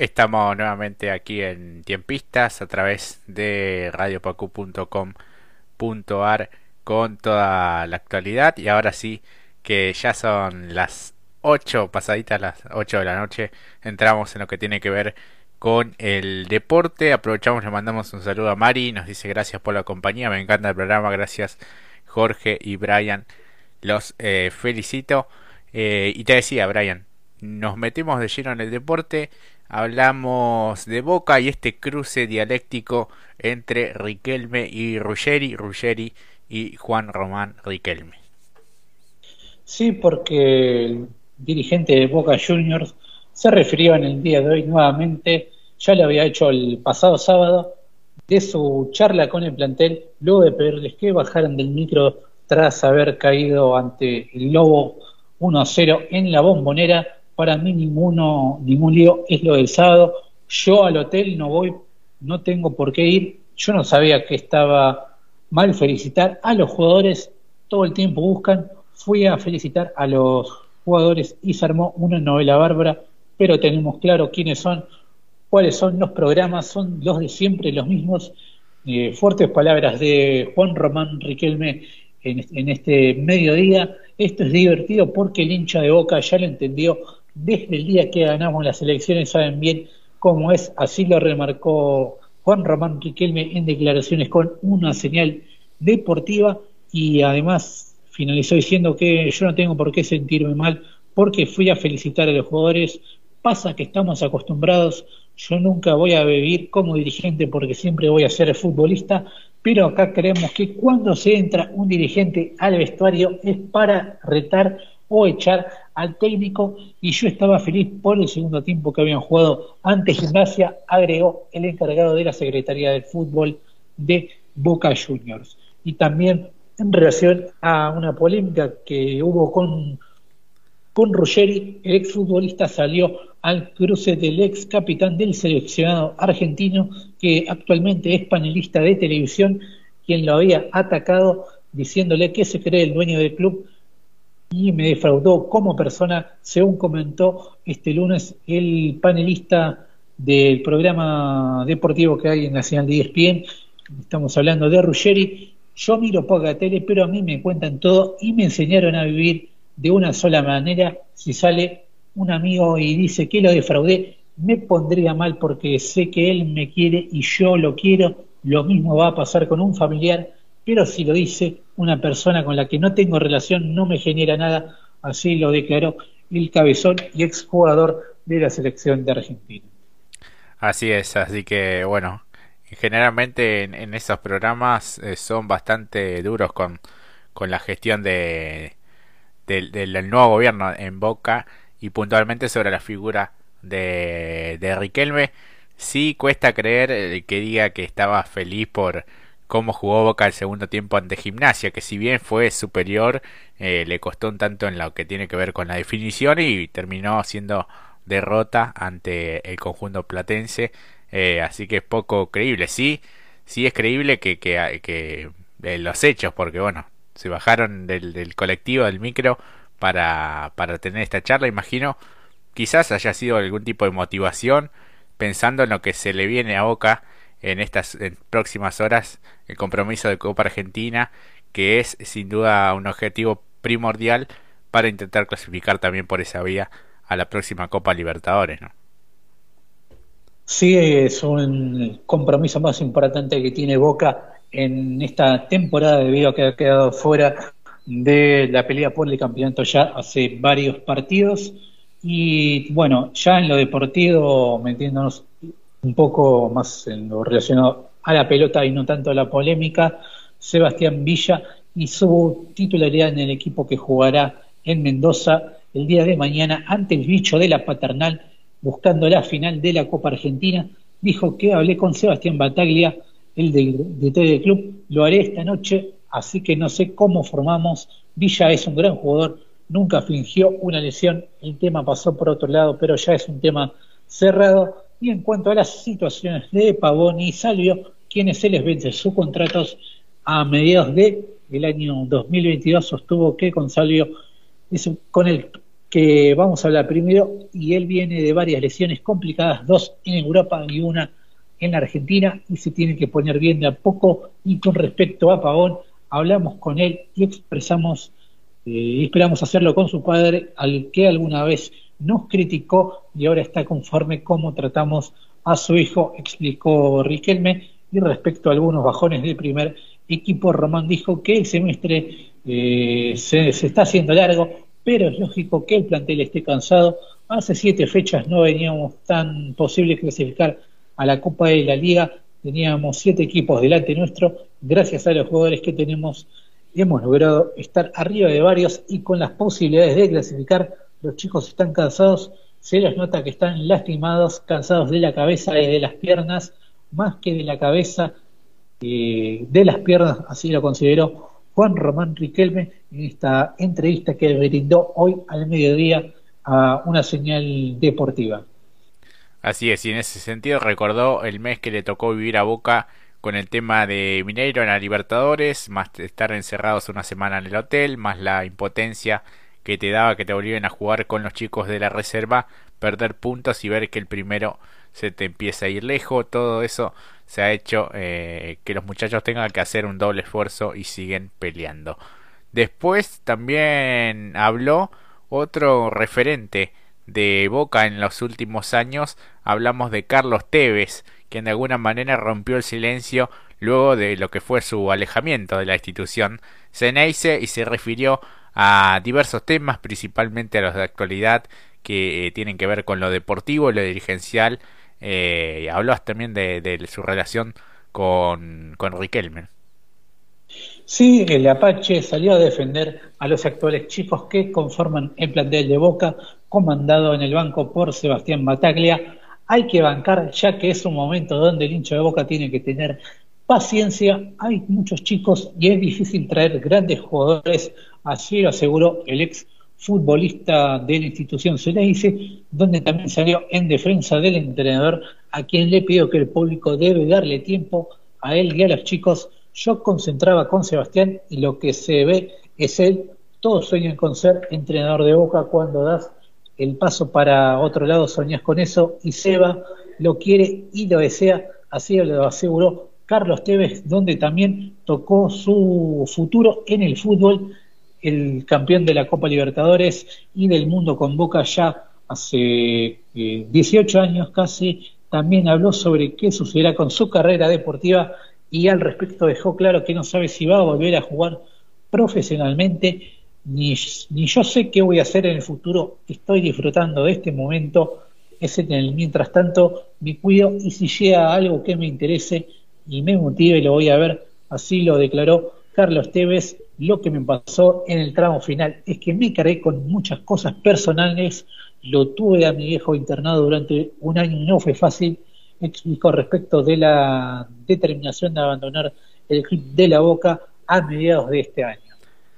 Estamos nuevamente aquí en Tiempistas a través de radiopacu.com.ar con toda la actualidad. Y ahora sí que ya son las 8 pasaditas las 8 de la noche entramos en lo que tiene que ver con el deporte. Aprovechamos le mandamos un saludo a Mari nos dice gracias por la compañía me encanta el programa gracias Jorge y Brian los eh, felicito. Eh, y te decía Brian nos metemos de lleno en el deporte hablamos de Boca y este cruce dialéctico entre Riquelme y Ruggeri, Ruggeri y Juan Román Riquelme. Sí, porque el dirigente de Boca Juniors se refirió en el día de hoy nuevamente, ya lo había hecho el pasado sábado, de su charla con el plantel, luego de pedirles que bajaran del micro tras haber caído ante el Lobo 1-0 en la bombonera para mí ninguno, ningún lío es lo del sábado. Yo al hotel no voy, no tengo por qué ir. Yo no sabía que estaba mal felicitar a los jugadores, todo el tiempo buscan. Fui a felicitar a los jugadores y se armó una novela bárbara, pero tenemos claro quiénes son, cuáles son los programas, son los de siempre, los mismos. Eh, fuertes palabras de Juan Román Riquelme en, en este mediodía. Esto es divertido porque el hincha de Boca ya lo entendió desde el día que ganamos las elecciones saben bien cómo es, así lo remarcó Juan Román Riquelme en declaraciones con una señal deportiva y además finalizó diciendo que yo no tengo por qué sentirme mal porque fui a felicitar a los jugadores, pasa que estamos acostumbrados, yo nunca voy a vivir como dirigente porque siempre voy a ser futbolista, pero acá creemos que cuando se entra un dirigente al vestuario es para retar o echar al técnico y yo estaba feliz por el segundo tiempo que habían jugado ante Gimnasia, agregó el encargado de la Secretaría de Fútbol de Boca Juniors. Y también en relación a una polémica que hubo con, con Ruggeri, el exfutbolista salió al cruce del ex capitán del seleccionado argentino, que actualmente es panelista de televisión, quien lo había atacado diciéndole que se cree el dueño del club y me defraudó como persona, según comentó este lunes el panelista del programa deportivo que hay en señal de ESPN. Estamos hablando de Ruggeri. Yo miro poca tele, pero a mí me cuentan todo y me enseñaron a vivir de una sola manera. Si sale un amigo y dice que lo defraudé, me pondría mal porque sé que él me quiere y yo lo quiero. Lo mismo va a pasar con un familiar pero si lo dice una persona con la que no tengo relación, no me genera nada, así lo declaró el cabezón y exjugador de la selección de Argentina. Así es, así que bueno, generalmente en, esos programas eh, son bastante duros con, con la gestión de, del nuevo gobierno en Boca y puntualmente sobre la figura de, de Riquelme. Sí cuesta creer eh, que diga que estaba feliz por cómo jugó Boca el segundo tiempo ante Gimnasia, que si bien fue superior, eh, le costó un tanto en lo que tiene que ver con la definición y terminó siendo derrota ante el conjunto platense, eh, así que es poco creíble. Sí, sí es creíble que, que, que eh, los hechos, porque bueno, se bajaron del, del colectivo, del micro, para, para tener esta charla, imagino, quizás haya sido algún tipo de motivación, pensando en lo que se le viene a Boca en estas próximas horas el compromiso de Copa Argentina, que es sin duda un objetivo primordial para intentar clasificar también por esa vía a la próxima Copa Libertadores, ¿no? Sí, es un compromiso más importante que tiene Boca en esta temporada debido a que ha quedado fuera de la pelea por el campeonato ya hace varios partidos. Y bueno, ya en lo deportivo, metiéndonos un poco más en lo relacionado a la pelota y no tanto a la polémica, Sebastián Villa y su titularidad en el equipo que jugará en Mendoza el día de mañana ante el bicho de la paternal buscando la final de la Copa Argentina, dijo que hablé con Sebastián Bataglia, el de, del club, lo haré esta noche, así que no sé cómo formamos. Villa es un gran jugador, nunca fingió una lesión, el tema pasó por otro lado, pero ya es un tema cerrado y en cuanto a las situaciones de Pavón y Salvio, quienes se les vence sus contratos a mediados de el año 2022, sostuvo que con Salvio, con el que vamos a hablar primero, y él viene de varias lesiones complicadas, dos en Europa y una en la Argentina, y se tiene que poner bien de a poco. Y con respecto a Pavón, hablamos con él y expresamos, eh, esperamos hacerlo con su padre, al que alguna vez nos criticó y ahora está conforme cómo tratamos a su hijo, explicó Riquelme. Y respecto a algunos bajones del primer equipo, Román dijo que el semestre eh, se, está haciendo largo, pero es lógico que el plantel esté cansado. Hace siete fechas no veníamos tan posible clasificar a la Copa de la Liga, teníamos siete equipos delante nuestro, gracias a los jugadores que tenemos hemos logrado estar arriba de varios y con las posibilidades de clasificar, los chicos están cansados, se les nota que están lastimados, cansados de la cabeza y de las piernas, más que de la cabeza, eh, de las piernas, así lo consideró Juan Román Riquelme en esta entrevista que brindó hoy al mediodía a una señal deportiva. Así es, y en ese sentido recordó el mes que le tocó vivir a Boca con el tema de Mineiro en la Libertadores, más estar encerrados una semana en el hotel, más la impotencia que te daba que te volvieran a jugar con los chicos de la reserva, perder puntos y ver que el primero se te empieza a ir lejos, todo eso se ha hecho eh, que los muchachos tengan que hacer un doble esfuerzo y siguen peleando. Después también habló otro referente de Boca en los últimos años, hablamos de Carlos Tevez, quien de alguna manera rompió el silencio luego de lo que fue su alejamiento de la institución. Ceneice y se refirió a diversos temas, principalmente a los de actualidad que eh, tienen que ver con lo deportivo, lo dirigencial eh, habló también de, su relación con, con Riquelme. Sí, el Apache salió a defender a los actuales chicos que conforman el plantel de Boca, comandado en el banco por Sebastián Bataglia. Hay que bancar, ya que es un momento donde el hincha de Boca tiene que tener paciencia. Hay muchos chicos y es difícil traer grandes jugadores, así lo aseguró el ex futbolista de la institución dice, donde también salió en defensa del entrenador, a quien le pidió que el público debe darle tiempo a él y a los chicos. Yo concentraba con Sebastián y lo que se ve es él. Todos sueñan con ser entrenador de Boca cuando das el paso para otro lado, soñas con eso y Seba lo quiere y lo desea, así lo aseguró Carlos Tevez, donde también tocó su futuro en el fútbol el campeón de la Copa Libertadores y del mundo con Boca ya hace 18 eh, años casi, también habló sobre qué sucederá con su carrera deportiva y al respecto dejó claro que no sabe si va a volver a jugar profesionalmente, ni, ni yo sé qué voy a hacer en el futuro, estoy disfrutando de este momento, es en el mientras tanto me cuido y si llega algo que me interese y me motive lo voy a ver, así lo declaró Carlos Tevez, lo que me pasó en el tramo final es que me cargué con muchas cosas personales, lo tuve a mi viejo internado durante un año y no fue fácil, explicó respecto de la determinación de abandonar el club de la Boca a mediados de este año.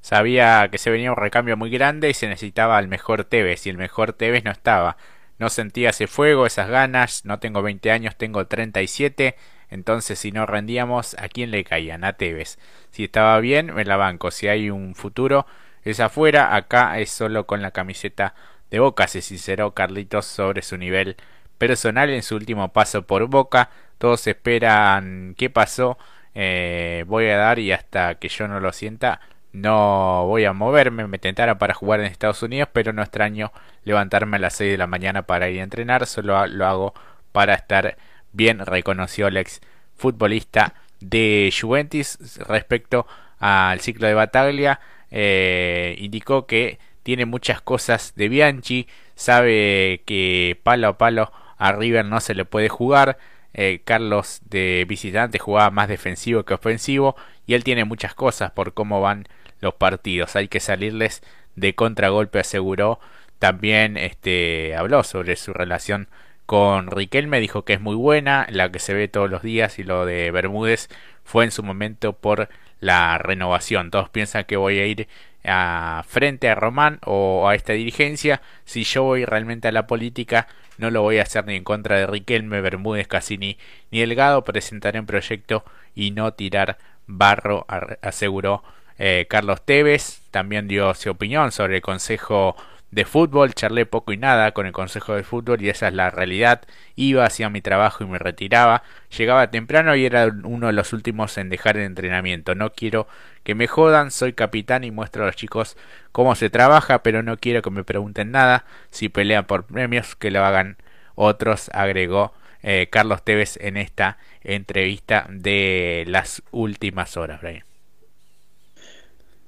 Sabía que se venía un recambio muy grande y se necesitaba al mejor Tevez y el mejor Tevez no estaba. No sentía ese fuego, esas ganas, no tengo 20 años, tengo 37 entonces, si no rendíamos, ¿a quién le caían? A Tevez. Si estaba bien, me la banco. Si hay un futuro, es afuera. Acá es solo con la camiseta de Boca. Se sinceró Carlitos sobre su nivel personal en su último paso por Boca. Todos esperan qué pasó. Eh, voy a dar y hasta que yo no lo sienta, no voy a moverme. Me tentara para jugar en Estados Unidos, pero no extraño levantarme a las 6 de la mañana para ir a entrenar. Solo lo hago para estar bien reconoció el ex futbolista de Juventus respecto al ciclo de Bataglia. Eh, indicó que tiene muchas cosas de Bianchi, sabe que palo a palo a River no se le puede jugar. Eh, Carlos de visitante jugaba más defensivo que ofensivo y él tiene muchas cosas por cómo van los partidos. Hay que salirles de contragolpe, aseguró. También este, habló sobre su relación con Riquelme dijo que es muy buena, la que se ve todos los días, y lo de Bermúdez fue en su momento por la renovación. Todos piensan que voy a ir a frente a Román o a esta dirigencia. Si yo voy realmente a la política, no lo voy a hacer ni en contra de Riquelme, Bermúdez, Cassini ni Delgado. Presentaré un proyecto y no tirar barro, aseguró eh, Carlos Tevez. También dio su opinión sobre el Consejo de fútbol, charlé poco y nada con el Consejo de Fútbol y esa es la realidad. Iba, hacía mi trabajo y me retiraba. Llegaba temprano y era uno de los últimos en dejar el entrenamiento. No quiero que me jodan, soy capitán y muestro a los chicos cómo se trabaja, pero no quiero que me pregunten nada. Si pelean por premios, que lo hagan otros, agregó eh, Carlos Tevez en esta entrevista de las últimas horas, Brian.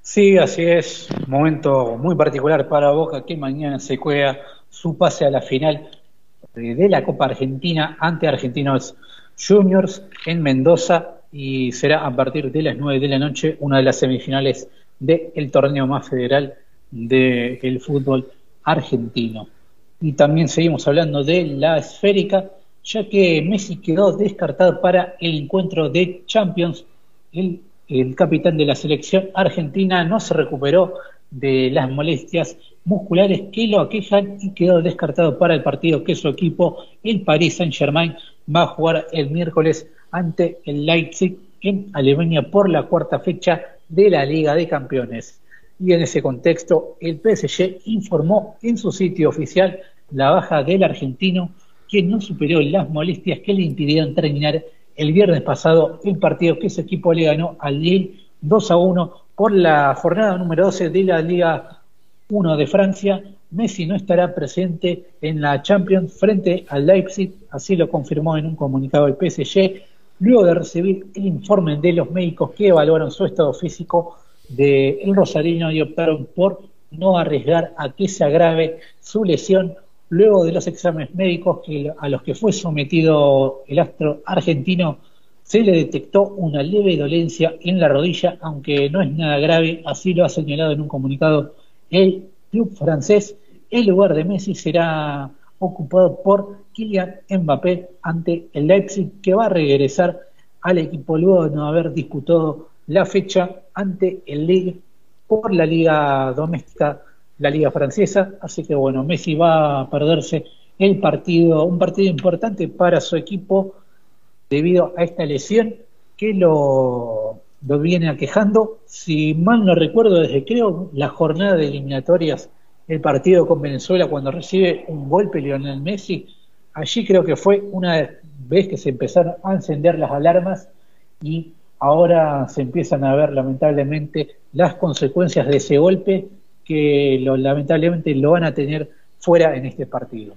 Sí, así es. Momento muy particular para Boca que mañana se juega su pase a la final de la Copa Argentina ante Argentinos Juniors en Mendoza y será a partir de las 9 de la noche una de las semifinales del torneo más federal del fútbol argentino. Y también seguimos hablando de la esférica, ya que Messi quedó descartado para el encuentro de Champions. El el capitán de la selección argentina no se recuperó de las molestias musculares que lo aquejan y quedó descartado para el partido que su equipo, el Paris Saint-Germain, va a jugar el miércoles ante el Leipzig en Alemania por la cuarta fecha de la Liga de Campeones. Y en ese contexto, el PSG informó en su sitio oficial la baja del argentino, quien no superó las molestias que le impidieron terminar el viernes pasado el partido que ese equipo le ganó al Lille 2 a 1 por la jornada número 12 de la Liga 1 de Francia. Messi no estará presente en la Champions frente al Leipzig, así lo confirmó en un comunicado el PSG, luego de recibir el informe de los médicos que evaluaron su estado físico del el Rosarino y optaron por no arriesgar a que se agrave su lesión luego de los exámenes médicos a los que fue sometido el astro argentino, se le detectó una leve dolencia en la rodilla, aunque no es nada grave, así lo ha señalado en un comunicado el club francés. El lugar de Messi será ocupado por Kylian Mbappé ante el Leipzig, que va a regresar al equipo luego de no haber disputado la fecha ante el Ligue por la Liga Doméstica la liga francesa, así que bueno, Messi va a perderse el partido, un partido importante para su equipo debido a esta lesión que lo, lo viene aquejando. Si mal no recuerdo, desde creo la jornada de eliminatorias, el partido con Venezuela, cuando recibe un golpe Lionel Messi, allí creo que fue una vez que se empezaron a encender las alarmas y ahora se empiezan a ver lamentablemente las consecuencias de ese golpe que lo, lamentablemente lo van a tener fuera en este partido.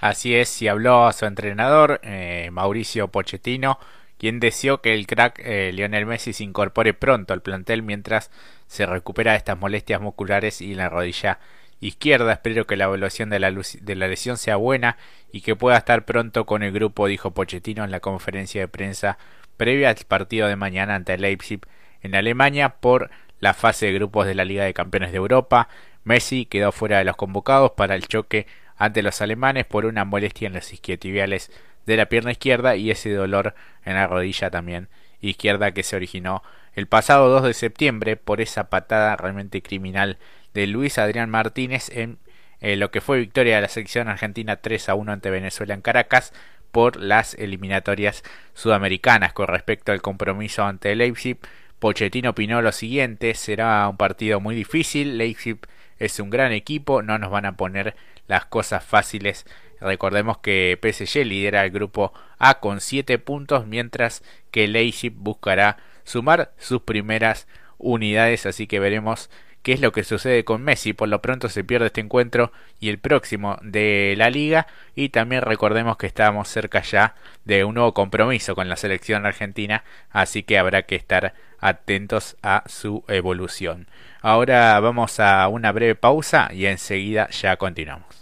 Así es, y habló a su entrenador, eh, Mauricio Pochettino, quien deseó que el crack eh, Lionel Messi se incorpore pronto al plantel mientras se recupera de estas molestias musculares y la rodilla izquierda. Espero que la evaluación de la, de la lesión sea buena y que pueda estar pronto con el grupo, dijo Pochettino en la conferencia de prensa previa al partido de mañana ante Leipzig en Alemania por la fase de grupos de la Liga de Campeones de Europa. Messi quedó fuera de los convocados para el choque ante los alemanes por una molestia en los isquiotibiales de la pierna izquierda y ese dolor en la rodilla también izquierda que se originó el pasado 2 de septiembre por esa patada realmente criminal de Luis Adrián Martínez en eh, lo que fue victoria de la selección argentina 3 a 1 ante Venezuela en Caracas por las eliminatorias sudamericanas con respecto al compromiso ante Leipzig Pochettino opinó lo siguiente, será un partido muy difícil, Leipzig es un gran equipo, no nos van a poner las cosas fáciles. Recordemos que PSG lidera el grupo A con 7 puntos, mientras que Leipzig buscará sumar sus primeras unidades, así que veremos qué es lo que sucede con Messi. Por lo pronto se pierde este encuentro y el próximo de la liga. Y también recordemos que estamos cerca ya de un nuevo compromiso con la selección argentina, así que habrá que estar atentos a su evolución. Ahora vamos a una breve pausa y enseguida ya continuamos.